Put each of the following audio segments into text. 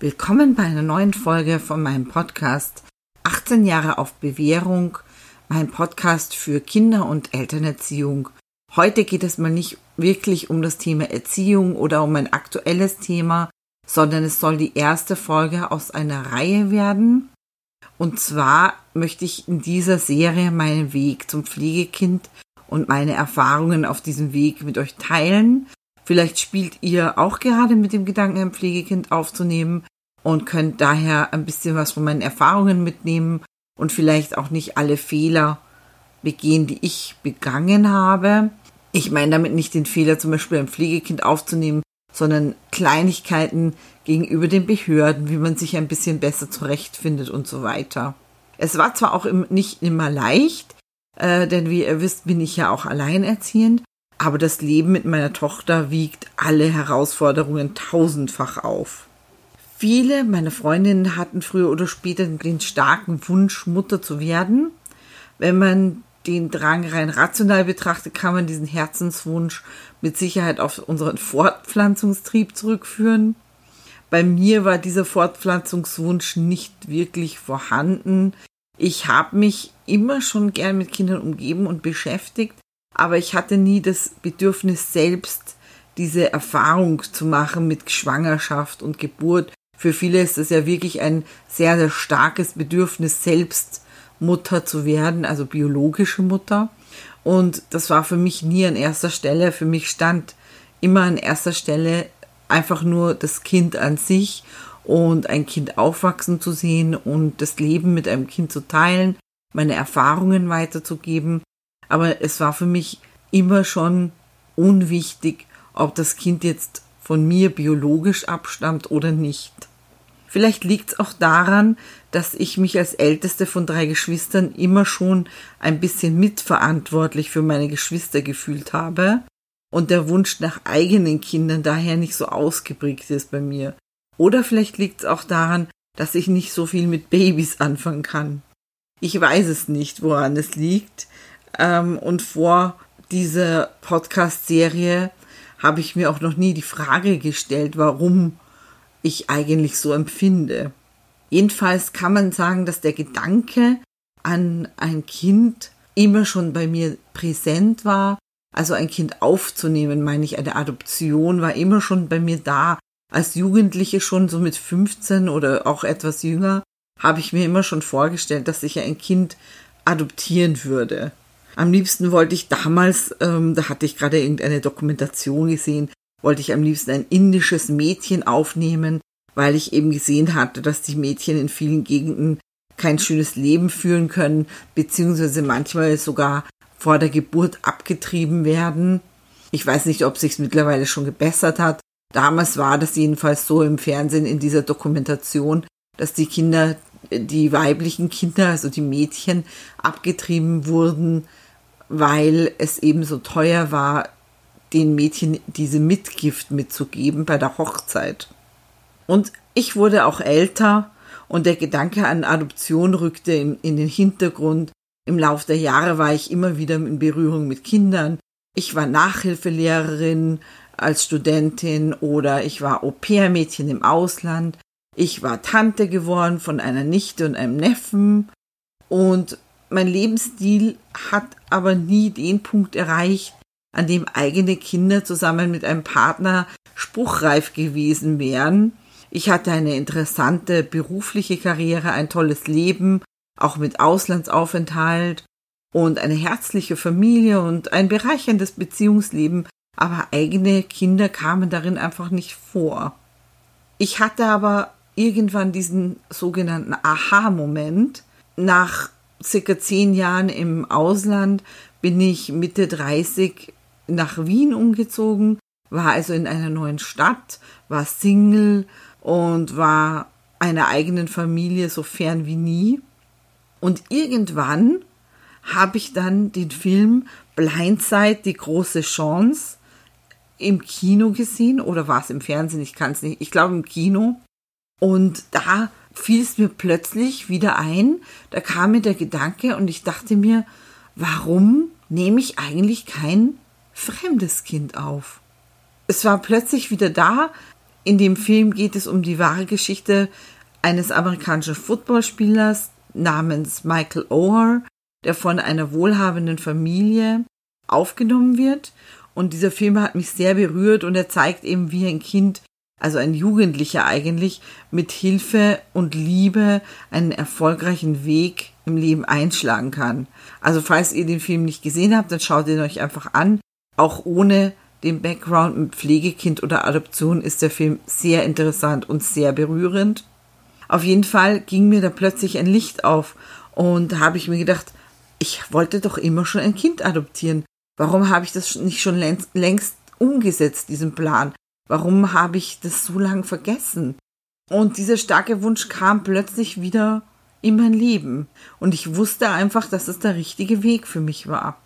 Willkommen bei einer neuen Folge von meinem Podcast 18 Jahre auf Bewährung, mein Podcast für Kinder- und Elternerziehung. Heute geht es mal nicht wirklich um das Thema Erziehung oder um ein aktuelles Thema, sondern es soll die erste Folge aus einer Reihe werden. Und zwar möchte ich in dieser Serie meinen Weg zum Pflegekind und meine Erfahrungen auf diesem Weg mit euch teilen Vielleicht spielt ihr auch gerade mit dem Gedanken, ein Pflegekind aufzunehmen und könnt daher ein bisschen was von meinen Erfahrungen mitnehmen und vielleicht auch nicht alle Fehler begehen, die ich begangen habe. Ich meine damit nicht den Fehler, zum Beispiel ein Pflegekind aufzunehmen, sondern Kleinigkeiten gegenüber den Behörden, wie man sich ein bisschen besser zurechtfindet und so weiter. Es war zwar auch nicht immer leicht, äh, denn wie ihr wisst, bin ich ja auch alleinerziehend, aber das Leben mit meiner Tochter wiegt alle Herausforderungen tausendfach auf. Viele meiner Freundinnen hatten früher oder später den starken Wunsch, Mutter zu werden. Wenn man den Drang rein rational betrachtet, kann man diesen Herzenswunsch mit Sicherheit auf unseren Fortpflanzungstrieb zurückführen. Bei mir war dieser Fortpflanzungswunsch nicht wirklich vorhanden. Ich habe mich immer schon gern mit Kindern umgeben und beschäftigt, aber ich hatte nie das Bedürfnis selbst diese Erfahrung zu machen mit Schwangerschaft und Geburt. Für viele ist es ja wirklich ein sehr, sehr starkes Bedürfnis, selbst Mutter zu werden, also biologische Mutter. Und das war für mich nie an erster Stelle. Für mich stand immer an erster Stelle einfach nur das Kind an sich und ein Kind aufwachsen zu sehen und das Leben mit einem Kind zu teilen, meine Erfahrungen weiterzugeben aber es war für mich immer schon unwichtig, ob das Kind jetzt von mir biologisch abstammt oder nicht. Vielleicht liegt es auch daran, dass ich mich als älteste von drei Geschwistern immer schon ein bisschen mitverantwortlich für meine Geschwister gefühlt habe und der Wunsch nach eigenen Kindern daher nicht so ausgeprägt ist bei mir. Oder vielleicht liegt es auch daran, dass ich nicht so viel mit Babys anfangen kann. Ich weiß es nicht, woran es liegt. Ähm, und vor dieser Podcast-Serie habe ich mir auch noch nie die Frage gestellt, warum ich eigentlich so empfinde. Jedenfalls kann man sagen, dass der Gedanke an ein Kind immer schon bei mir präsent war. Also ein Kind aufzunehmen, meine ich, eine Adoption war immer schon bei mir da. Als Jugendliche schon so mit 15 oder auch etwas jünger habe ich mir immer schon vorgestellt, dass ich ein Kind adoptieren würde. Am liebsten wollte ich damals, ähm, da hatte ich gerade irgendeine Dokumentation gesehen, wollte ich am liebsten ein indisches Mädchen aufnehmen, weil ich eben gesehen hatte, dass die Mädchen in vielen Gegenden kein schönes Leben führen können, beziehungsweise manchmal sogar vor der Geburt abgetrieben werden. Ich weiß nicht, ob sich's mittlerweile schon gebessert hat. Damals war das jedenfalls so im Fernsehen in dieser Dokumentation, dass die Kinder, die weiblichen Kinder, also die Mädchen, abgetrieben wurden, weil es eben so teuer war, den Mädchen diese Mitgift mitzugeben bei der Hochzeit. Und ich wurde auch älter und der Gedanke an Adoption rückte in, in den Hintergrund. Im Lauf der Jahre war ich immer wieder in Berührung mit Kindern. Ich war Nachhilfelehrerin als Studentin oder ich war Au-pair-Mädchen im Ausland. Ich war Tante geworden von einer Nichte und einem Neffen. Und mein Lebensstil hat aber nie den Punkt erreicht, an dem eigene Kinder zusammen mit einem Partner spruchreif gewesen wären. Ich hatte eine interessante berufliche Karriere, ein tolles Leben, auch mit Auslandsaufenthalt und eine herzliche Familie und ein bereicherndes Beziehungsleben, aber eigene Kinder kamen darin einfach nicht vor. Ich hatte aber irgendwann diesen sogenannten Aha-Moment nach circa zehn Jahren im Ausland bin ich Mitte 30 nach Wien umgezogen, war also in einer neuen Stadt, war Single und war einer eigenen Familie so fern wie nie. Und irgendwann habe ich dann den Film Blindside, die große Chance im Kino gesehen oder war es im Fernsehen, ich kann es nicht, ich glaube im Kino. Und da fiel es mir plötzlich wieder ein, da kam mir der Gedanke und ich dachte mir, warum nehme ich eigentlich kein fremdes Kind auf? Es war plötzlich wieder da, In dem Film geht es um die wahre Geschichte eines amerikanischen Footballspielers namens Michael Oher, der von einer wohlhabenden Familie aufgenommen wird. Und dieser Film hat mich sehr berührt und er zeigt eben, wie ein Kind, also ein Jugendlicher eigentlich, mit Hilfe und Liebe einen erfolgreichen Weg im Leben einschlagen kann. Also falls ihr den Film nicht gesehen habt, dann schaut ihn euch einfach an. Auch ohne den Background mit Pflegekind oder Adoption ist der Film sehr interessant und sehr berührend. Auf jeden Fall ging mir da plötzlich ein Licht auf und habe ich mir gedacht, ich wollte doch immer schon ein Kind adoptieren. Warum habe ich das nicht schon längst umgesetzt, diesen Plan? Warum habe ich das so lange vergessen? Und dieser starke Wunsch kam plötzlich wieder in mein Leben. Und ich wusste einfach, dass es der richtige Weg für mich war.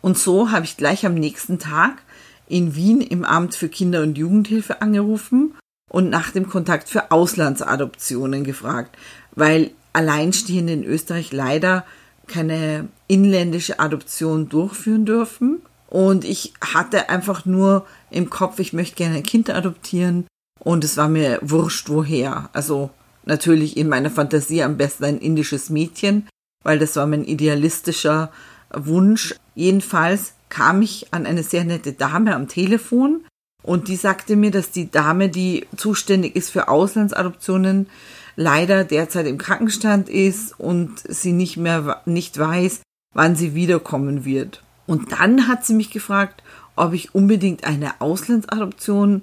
Und so habe ich gleich am nächsten Tag in Wien im Amt für Kinder- und Jugendhilfe angerufen und nach dem Kontakt für Auslandsadoptionen gefragt, weil Alleinstehende in Österreich leider keine inländische Adoption durchführen dürfen. Und ich hatte einfach nur im Kopf, ich möchte gerne ein Kind adoptieren. Und es war mir wurscht, woher. Also natürlich in meiner Fantasie am besten ein indisches Mädchen, weil das war mein idealistischer Wunsch. Jedenfalls kam ich an eine sehr nette Dame am Telefon und die sagte mir, dass die Dame, die zuständig ist für Auslandsadoptionen, leider derzeit im Krankenstand ist und sie nicht mehr nicht weiß, wann sie wiederkommen wird. Und dann hat sie mich gefragt, ob ich unbedingt eine Auslandsadoption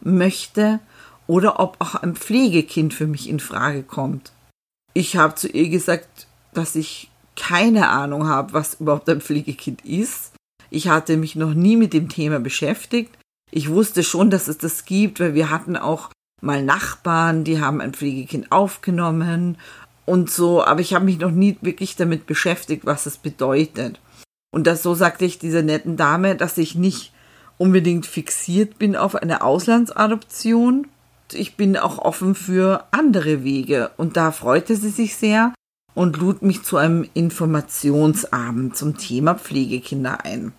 möchte oder ob auch ein Pflegekind für mich in Frage kommt. Ich habe zu ihr gesagt, dass ich keine Ahnung habe, was überhaupt ein Pflegekind ist. Ich hatte mich noch nie mit dem Thema beschäftigt. Ich wusste schon, dass es das gibt, weil wir hatten auch mal Nachbarn, die haben ein Pflegekind aufgenommen und so, aber ich habe mich noch nie wirklich damit beschäftigt, was es bedeutet. Und das so sagte ich dieser netten Dame, dass ich nicht unbedingt fixiert bin auf eine Auslandsadoption. Ich bin auch offen für andere Wege. Und da freute sie sich sehr und lud mich zu einem Informationsabend zum Thema Pflegekinder ein.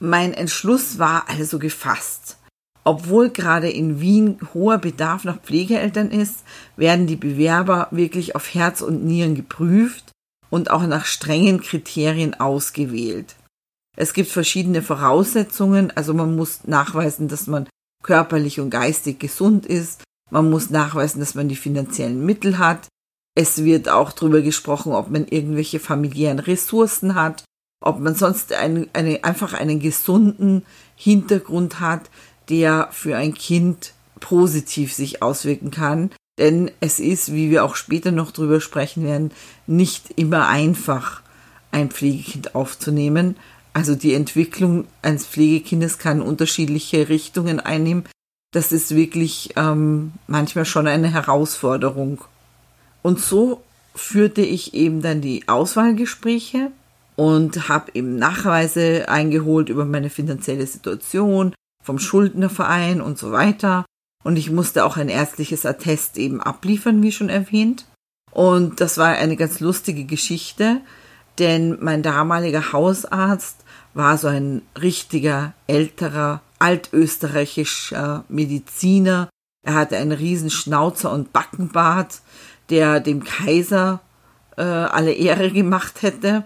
Mein Entschluss war also gefasst. Obwohl gerade in Wien hoher Bedarf nach Pflegeeltern ist, werden die Bewerber wirklich auf Herz und Nieren geprüft und auch nach strengen Kriterien ausgewählt. Es gibt verschiedene Voraussetzungen, also man muss nachweisen, dass man körperlich und geistig gesund ist, man muss nachweisen, dass man die finanziellen Mittel hat, es wird auch darüber gesprochen, ob man irgendwelche familiären Ressourcen hat, ob man sonst einen, eine, einfach einen gesunden Hintergrund hat, der für ein Kind positiv sich auswirken kann. Denn es ist, wie wir auch später noch drüber sprechen werden, nicht immer einfach, ein Pflegekind aufzunehmen. Also die Entwicklung eines Pflegekindes kann unterschiedliche Richtungen einnehmen. Das ist wirklich ähm, manchmal schon eine Herausforderung. Und so führte ich eben dann die Auswahlgespräche und habe eben Nachweise eingeholt über meine finanzielle Situation, vom Schuldnerverein und so weiter. Und ich musste auch ein ärztliches Attest eben abliefern, wie schon erwähnt. Und das war eine ganz lustige Geschichte, denn mein damaliger Hausarzt war so ein richtiger älterer altösterreichischer Mediziner. Er hatte einen riesen Schnauzer und Backenbart, der dem Kaiser äh, alle Ehre gemacht hätte.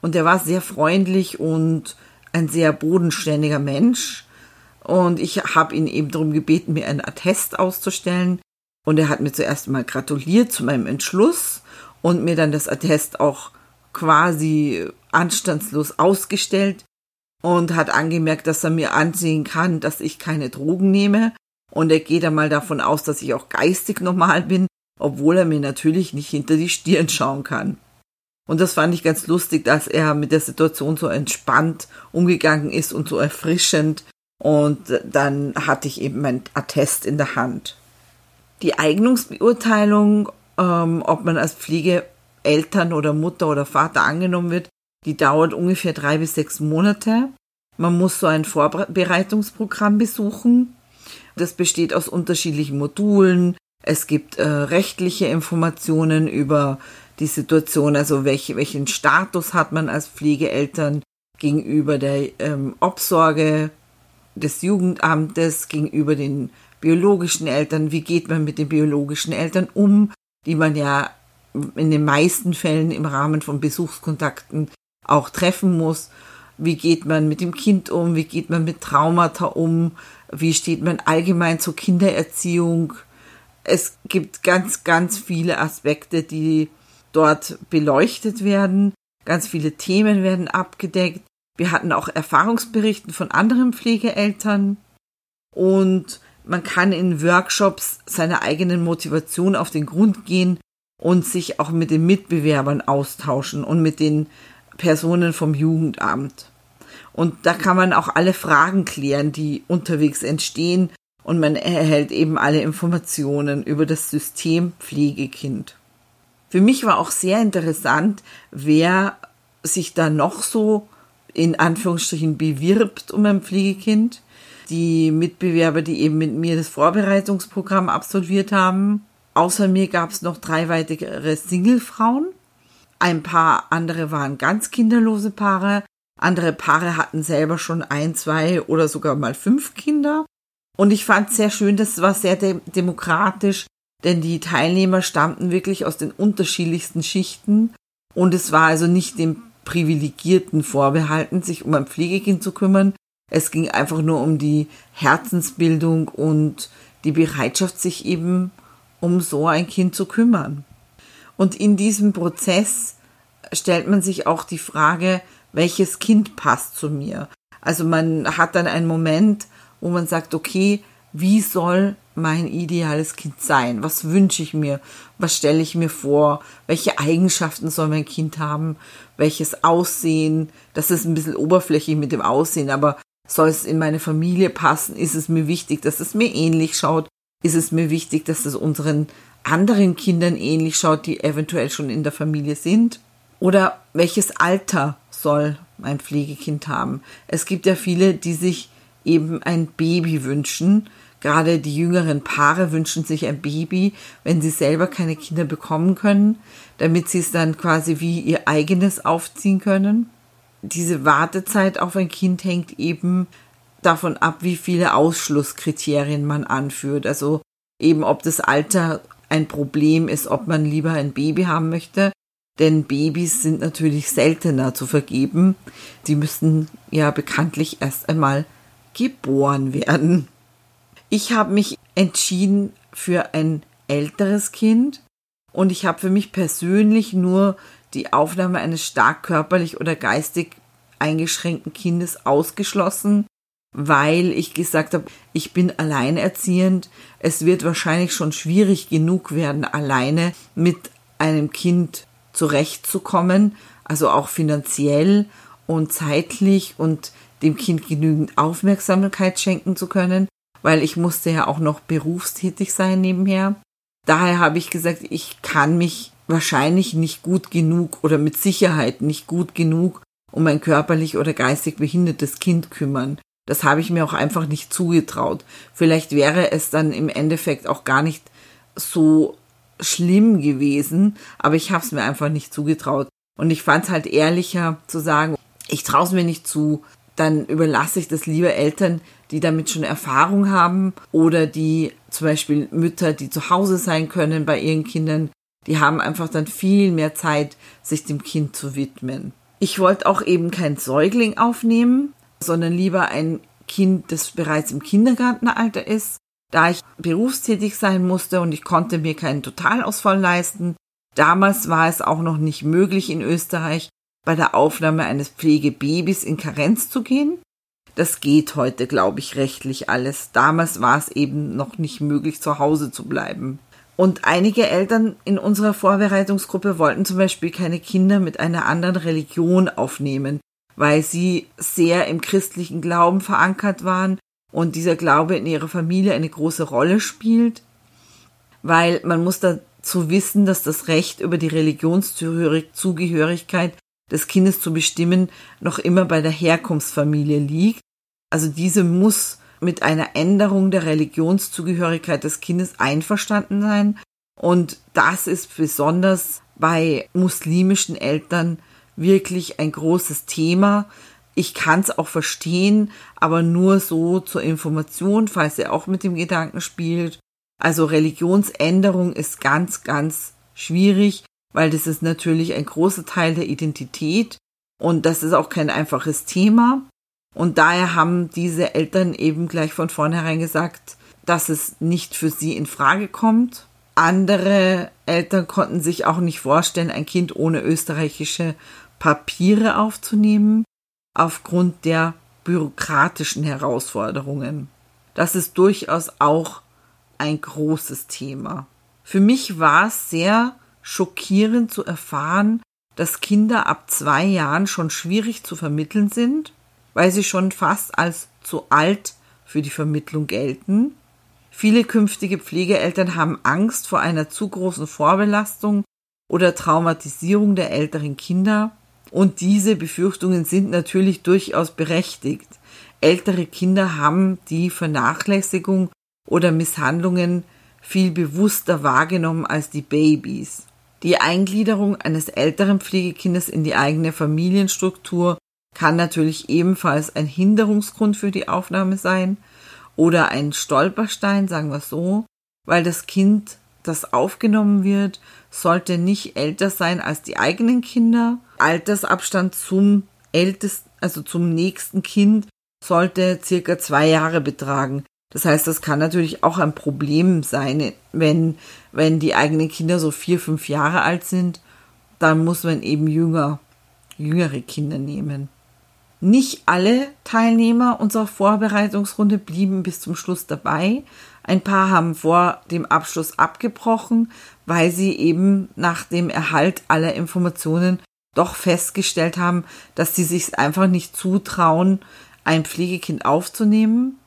Und er war sehr freundlich und ein sehr bodenständiger Mensch. Und ich habe ihn eben darum gebeten, mir einen Attest auszustellen. Und er hat mir zuerst mal gratuliert zu meinem Entschluss und mir dann das Attest auch quasi anstandslos ausgestellt und hat angemerkt, dass er mir ansehen kann, dass ich keine Drogen nehme. Und er geht einmal davon aus, dass ich auch geistig normal bin, obwohl er mir natürlich nicht hinter die Stirn schauen kann. Und das fand ich ganz lustig, dass er mit der Situation so entspannt umgegangen ist und so erfrischend und dann hatte ich eben mein Attest in der Hand. Die Eignungsbeurteilung, ähm, ob man als Pflegeeltern oder Mutter oder Vater angenommen wird, die dauert ungefähr drei bis sechs Monate. Man muss so ein Vorbereitungsprogramm besuchen. Das besteht aus unterschiedlichen Modulen. Es gibt äh, rechtliche Informationen über die Situation, also welche, welchen Status hat man als Pflegeeltern gegenüber der ähm, Obsorge des Jugendamtes gegenüber den biologischen Eltern, wie geht man mit den biologischen Eltern um, die man ja in den meisten Fällen im Rahmen von Besuchskontakten auch treffen muss. Wie geht man mit dem Kind um? Wie geht man mit Traumata um? Wie steht man allgemein zur Kindererziehung? Es gibt ganz, ganz viele Aspekte, die dort beleuchtet werden. Ganz viele Themen werden abgedeckt. Wir hatten auch Erfahrungsberichten von anderen Pflegeeltern und man kann in Workshops seiner eigenen Motivation auf den Grund gehen und sich auch mit den Mitbewerbern austauschen und mit den Personen vom Jugendamt. Und da kann man auch alle Fragen klären, die unterwegs entstehen und man erhält eben alle Informationen über das System Pflegekind. Für mich war auch sehr interessant, wer sich da noch so in Anführungsstrichen bewirbt um ein Pflegekind. Die Mitbewerber, die eben mit mir das Vorbereitungsprogramm absolviert haben. Außer mir gab es noch drei weitere Singlefrauen. Ein paar andere waren ganz kinderlose Paare. Andere Paare hatten selber schon ein, zwei oder sogar mal fünf Kinder. Und ich fand es sehr schön, das war sehr de demokratisch, denn die Teilnehmer stammten wirklich aus den unterschiedlichsten Schichten und es war also nicht dem Privilegierten vorbehalten, sich um ein Pflegekind zu kümmern. Es ging einfach nur um die Herzensbildung und die Bereitschaft, sich eben um so ein Kind zu kümmern. Und in diesem Prozess stellt man sich auch die Frage, welches Kind passt zu mir. Also man hat dann einen Moment, wo man sagt, okay, wie soll mein ideales Kind sein? Was wünsche ich mir? Was stelle ich mir vor? Welche Eigenschaften soll mein Kind haben? Welches Aussehen? Das ist ein bisschen oberflächlich mit dem Aussehen, aber soll es in meine Familie passen? Ist es mir wichtig, dass es mir ähnlich schaut? Ist es mir wichtig, dass es unseren anderen Kindern ähnlich schaut, die eventuell schon in der Familie sind? Oder welches Alter soll mein Pflegekind haben? Es gibt ja viele, die sich eben ein Baby wünschen. Gerade die jüngeren Paare wünschen sich ein Baby, wenn sie selber keine Kinder bekommen können, damit sie es dann quasi wie ihr eigenes aufziehen können. Diese Wartezeit auf ein Kind hängt eben davon ab, wie viele Ausschlusskriterien man anführt. Also eben, ob das Alter ein Problem ist, ob man lieber ein Baby haben möchte. Denn Babys sind natürlich seltener zu vergeben. Die müssen ja bekanntlich erst einmal geboren werden. Ich habe mich entschieden für ein älteres Kind und ich habe für mich persönlich nur die Aufnahme eines stark körperlich oder geistig eingeschränkten Kindes ausgeschlossen, weil ich gesagt habe, ich bin alleinerziehend. Es wird wahrscheinlich schon schwierig genug werden, alleine mit einem Kind zurechtzukommen, also auch finanziell und zeitlich und dem Kind genügend Aufmerksamkeit schenken zu können, weil ich musste ja auch noch berufstätig sein nebenher. Daher habe ich gesagt, ich kann mich wahrscheinlich nicht gut genug oder mit Sicherheit nicht gut genug um ein körperlich oder geistig behindertes Kind kümmern. Das habe ich mir auch einfach nicht zugetraut. Vielleicht wäre es dann im Endeffekt auch gar nicht so schlimm gewesen, aber ich habe es mir einfach nicht zugetraut. Und ich fand es halt ehrlicher zu sagen, ich traue es mir nicht zu, dann überlasse ich das lieber Eltern, die damit schon Erfahrung haben oder die zum Beispiel Mütter, die zu Hause sein können bei ihren Kindern, die haben einfach dann viel mehr Zeit, sich dem Kind zu widmen. Ich wollte auch eben kein Säugling aufnehmen, sondern lieber ein Kind, das bereits im Kindergartenalter ist. Da ich berufstätig sein musste und ich konnte mir keinen Totalausfall leisten, damals war es auch noch nicht möglich in Österreich, bei der Aufnahme eines Pflegebabys in Karenz zu gehen. Das geht heute, glaube ich, rechtlich alles. Damals war es eben noch nicht möglich, zu Hause zu bleiben. Und einige Eltern in unserer Vorbereitungsgruppe wollten zum Beispiel keine Kinder mit einer anderen Religion aufnehmen, weil sie sehr im christlichen Glauben verankert waren und dieser Glaube in ihrer Familie eine große Rolle spielt, weil man muss dazu wissen, dass das Recht über die Religionszugehörigkeit des Kindes zu bestimmen, noch immer bei der Herkunftsfamilie liegt. Also diese muss mit einer Änderung der Religionszugehörigkeit des Kindes einverstanden sein. Und das ist besonders bei muslimischen Eltern wirklich ein großes Thema. Ich kann es auch verstehen, aber nur so zur Information, falls ihr auch mit dem Gedanken spielt. Also Religionsänderung ist ganz, ganz schwierig, weil das ist natürlich ein großer Teil der Identität und das ist auch kein einfaches Thema. Und daher haben diese Eltern eben gleich von vornherein gesagt, dass es nicht für sie in Frage kommt. Andere Eltern konnten sich auch nicht vorstellen, ein Kind ohne österreichische Papiere aufzunehmen, aufgrund der bürokratischen Herausforderungen. Das ist durchaus auch ein großes Thema. Für mich war es sehr schockierend zu erfahren, dass Kinder ab zwei Jahren schon schwierig zu vermitteln sind, weil sie schon fast als zu alt für die Vermittlung gelten. Viele künftige Pflegeeltern haben Angst vor einer zu großen Vorbelastung oder Traumatisierung der älteren Kinder. Und diese Befürchtungen sind natürlich durchaus berechtigt. Ältere Kinder haben die Vernachlässigung oder Misshandlungen viel bewusster wahrgenommen als die Babys. Die Eingliederung eines älteren Pflegekindes in die eigene Familienstruktur kann natürlich ebenfalls ein Hinderungsgrund für die Aufnahme sein oder ein Stolperstein, sagen wir so, weil das Kind, das aufgenommen wird, sollte nicht älter sein als die eigenen Kinder. Altersabstand zum ältesten, also zum nächsten Kind sollte circa zwei Jahre betragen. Das heißt, das kann natürlich auch ein Problem sein, wenn, wenn die eigenen Kinder so vier, fünf Jahre alt sind, dann muss man eben jünger, jüngere Kinder nehmen. Nicht alle Teilnehmer unserer Vorbereitungsrunde blieben bis zum Schluss dabei. Ein paar haben vor dem Abschluss abgebrochen, weil sie eben nach dem Erhalt aller Informationen doch festgestellt haben, dass sie sich einfach nicht zutrauen, ein Pflegekind aufzunehmen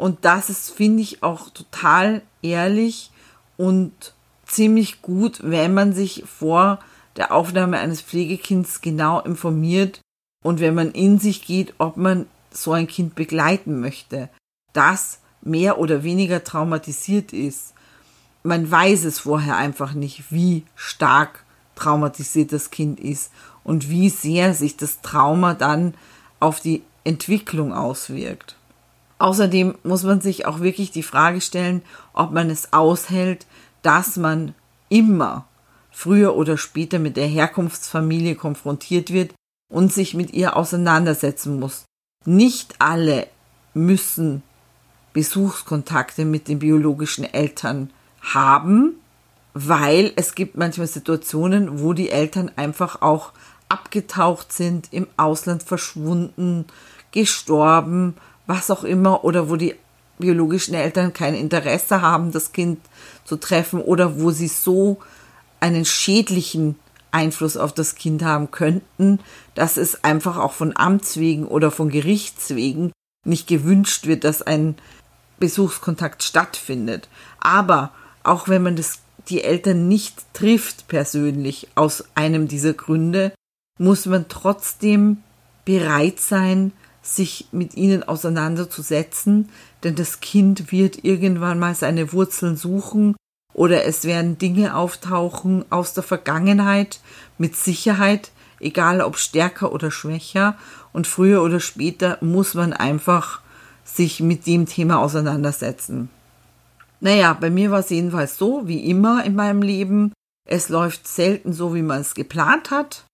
und das ist, finde ich, auch total ehrlich und ziemlich gut, wenn man sich vor der Aufnahme eines Pflegekinds genau informiert und wenn man in sich geht, ob man so ein Kind begleiten möchte, das mehr oder weniger traumatisiert ist. Man weiß es vorher einfach nicht, wie stark traumatisiert das Kind ist und wie sehr sich das Trauma dann auf die Entwicklung auswirkt. Außerdem muss man sich auch wirklich die Frage stellen, ob man es aushält, dass man immer früher oder später mit der Herkunftsfamilie konfrontiert wird und sich mit ihr auseinandersetzen muss. Nicht alle müssen Besuchskontakte mit den biologischen Eltern haben, weil es gibt manchmal Situationen, wo die Eltern einfach auch abgetaucht sind, im Ausland verschwunden, gestorben was auch immer, oder wo die biologischen Eltern kein Interesse haben, das Kind zu treffen, oder wo sie so einen schädlichen Einfluss auf das Kind haben könnten, dass es einfach auch von Amts wegen oder von Gerichts wegen nicht gewünscht wird, dass ein Besuchskontakt stattfindet. Aber auch wenn man das, die Eltern nicht trifft persönlich aus einem dieser Gründe, muss man trotzdem bereit sein, sich mit ihnen auseinanderzusetzen, denn das Kind wird irgendwann mal seine Wurzeln suchen oder es werden Dinge auftauchen aus der Vergangenheit mit Sicherheit, egal ob stärker oder schwächer, und früher oder später muss man einfach sich mit dem Thema auseinandersetzen. Naja, bei mir war es jedenfalls so, wie immer in meinem Leben. Es läuft selten so, wie man es geplant hat.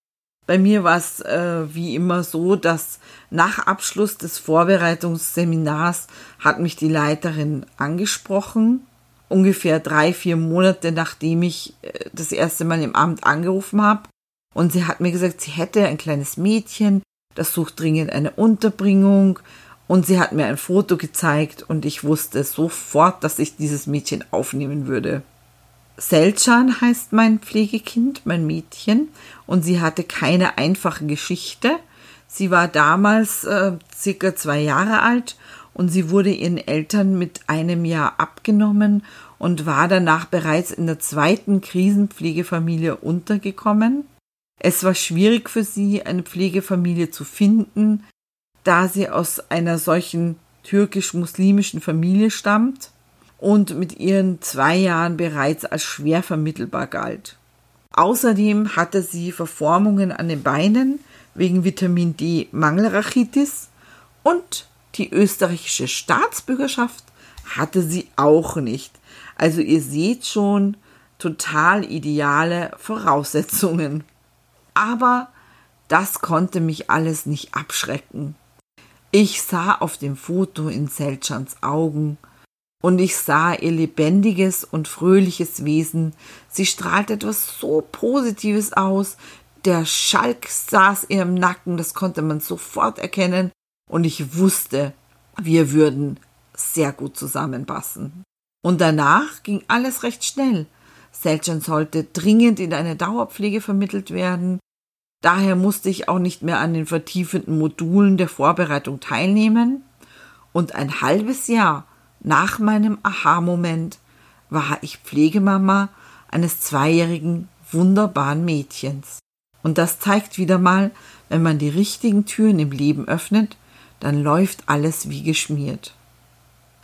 Bei mir war es äh, wie immer so, dass nach Abschluss des Vorbereitungsseminars hat mich die Leiterin angesprochen, ungefähr drei, vier Monate nachdem ich äh, das erste Mal im Amt angerufen habe. Und sie hat mir gesagt, sie hätte ein kleines Mädchen, das sucht dringend eine Unterbringung. Und sie hat mir ein Foto gezeigt und ich wusste sofort, dass ich dieses Mädchen aufnehmen würde. Selcan heißt mein Pflegekind, mein Mädchen, und sie hatte keine einfache Geschichte. Sie war damals äh, circa zwei Jahre alt und sie wurde ihren Eltern mit einem Jahr abgenommen und war danach bereits in der zweiten Krisenpflegefamilie untergekommen. Es war schwierig für sie, eine Pflegefamilie zu finden, da sie aus einer solchen türkisch-muslimischen Familie stammt und mit ihren zwei Jahren bereits als schwer vermittelbar galt. Außerdem hatte sie Verformungen an den Beinen, wegen Vitamin D Mangelrachitis und die österreichische Staatsbürgerschaft hatte sie auch nicht. Also ihr seht schon, total ideale Voraussetzungen. Aber das konnte mich alles nicht abschrecken. Ich sah auf dem Foto in Selchans Augen und ich sah ihr lebendiges und fröhliches Wesen. Sie strahlte etwas so Positives aus. Der Schalk saß ihr im Nacken, das konnte man sofort erkennen. Und ich wusste, wir würden sehr gut zusammenpassen. Und danach ging alles recht schnell. Selcan sollte dringend in eine Dauerpflege vermittelt werden. Daher musste ich auch nicht mehr an den vertiefenden Modulen der Vorbereitung teilnehmen. Und ein halbes Jahr nach meinem Aha-Moment war ich Pflegemama eines zweijährigen wunderbaren Mädchens. Und das zeigt wieder mal, wenn man die richtigen Türen im Leben öffnet, dann läuft alles wie geschmiert.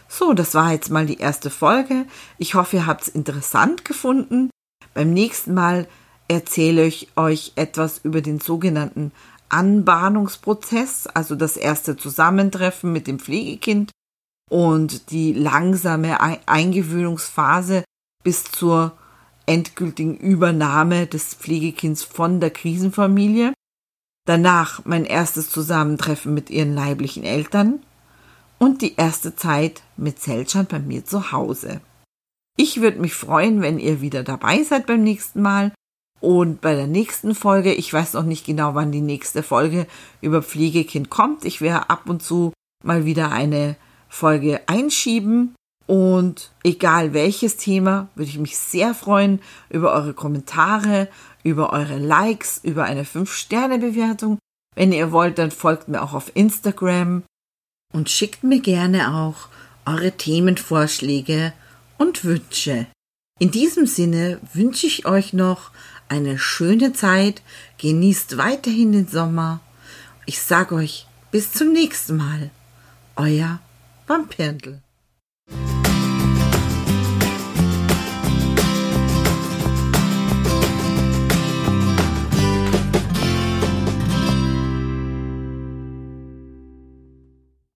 So, das war jetzt mal die erste Folge. Ich hoffe, ihr habt es interessant gefunden. Beim nächsten Mal erzähle ich euch etwas über den sogenannten Anbahnungsprozess, also das erste Zusammentreffen mit dem Pflegekind und die langsame Eingewöhnungsphase bis zur endgültigen Übernahme des Pflegekinds von der Krisenfamilie. Danach mein erstes Zusammentreffen mit ihren leiblichen Eltern und die erste Zeit mit Selchan bei mir zu Hause. Ich würde mich freuen, wenn ihr wieder dabei seid beim nächsten Mal. Und bei der nächsten Folge, ich weiß noch nicht genau, wann die nächste Folge über Pflegekind kommt. Ich werde ab und zu mal wieder eine Folge einschieben. Und egal welches Thema, würde ich mich sehr freuen über eure Kommentare, über eure Likes, über eine 5-Sterne-Bewertung. Wenn ihr wollt, dann folgt mir auch auf Instagram und schickt mir gerne auch eure Themenvorschläge und Wünsche. In diesem Sinne wünsche ich euch noch eine schöne Zeit, genießt weiterhin den Sommer. Ich sage euch bis zum nächsten Mal. Euer beim Pendel.